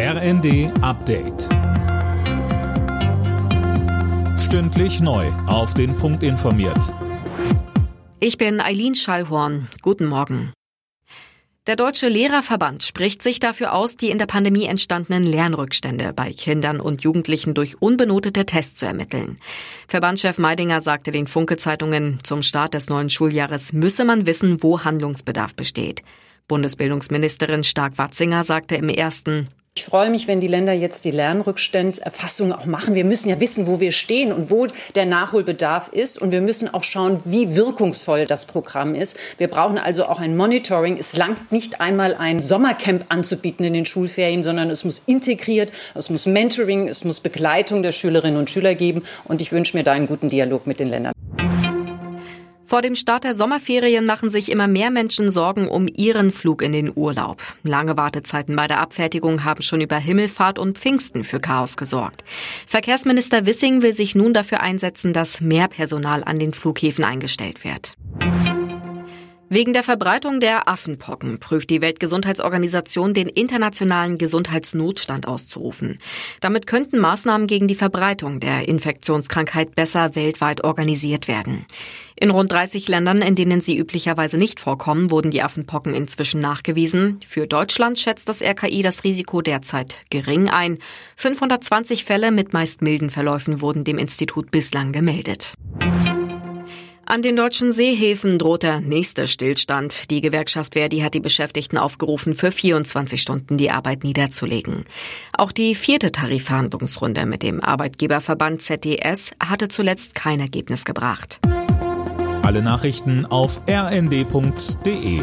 RND Update. Stündlich neu. Auf den Punkt informiert. Ich bin Eileen Schallhorn. Guten Morgen. Der Deutsche Lehrerverband spricht sich dafür aus, die in der Pandemie entstandenen Lernrückstände bei Kindern und Jugendlichen durch unbenotete Tests zu ermitteln. Verbandschef Meidinger sagte den Funke-Zeitungen, zum Start des neuen Schuljahres müsse man wissen, wo Handlungsbedarf besteht. Bundesbildungsministerin Stark-Watzinger sagte im ersten, ich freue mich, wenn die Länder jetzt die Lernrückstandserfassung auch machen. Wir müssen ja wissen, wo wir stehen und wo der Nachholbedarf ist. Und wir müssen auch schauen, wie wirkungsvoll das Programm ist. Wir brauchen also auch ein Monitoring. Es langt nicht einmal ein Sommercamp anzubieten in den Schulferien, sondern es muss integriert, es muss Mentoring, es muss Begleitung der Schülerinnen und Schüler geben. Und ich wünsche mir da einen guten Dialog mit den Ländern. Vor dem Start der Sommerferien machen sich immer mehr Menschen Sorgen um ihren Flug in den Urlaub. Lange Wartezeiten bei der Abfertigung haben schon über Himmelfahrt und Pfingsten für Chaos gesorgt. Verkehrsminister Wissing will sich nun dafür einsetzen, dass mehr Personal an den Flughäfen eingestellt wird. Wegen der Verbreitung der Affenpocken prüft die Weltgesundheitsorganisation den internationalen Gesundheitsnotstand auszurufen. Damit könnten Maßnahmen gegen die Verbreitung der Infektionskrankheit besser weltweit organisiert werden. In rund 30 Ländern, in denen sie üblicherweise nicht vorkommen, wurden die Affenpocken inzwischen nachgewiesen. Für Deutschland schätzt das RKI das Risiko derzeit gering ein. 520 Fälle mit meist milden Verläufen wurden dem Institut bislang gemeldet. An den deutschen Seehäfen droht der nächste Stillstand. Die Gewerkschaft Verdi hat die Beschäftigten aufgerufen, für 24 Stunden die Arbeit niederzulegen. Auch die vierte Tarifverhandlungsrunde mit dem Arbeitgeberverband ZDS hatte zuletzt kein Ergebnis gebracht. Alle Nachrichten auf rnd.de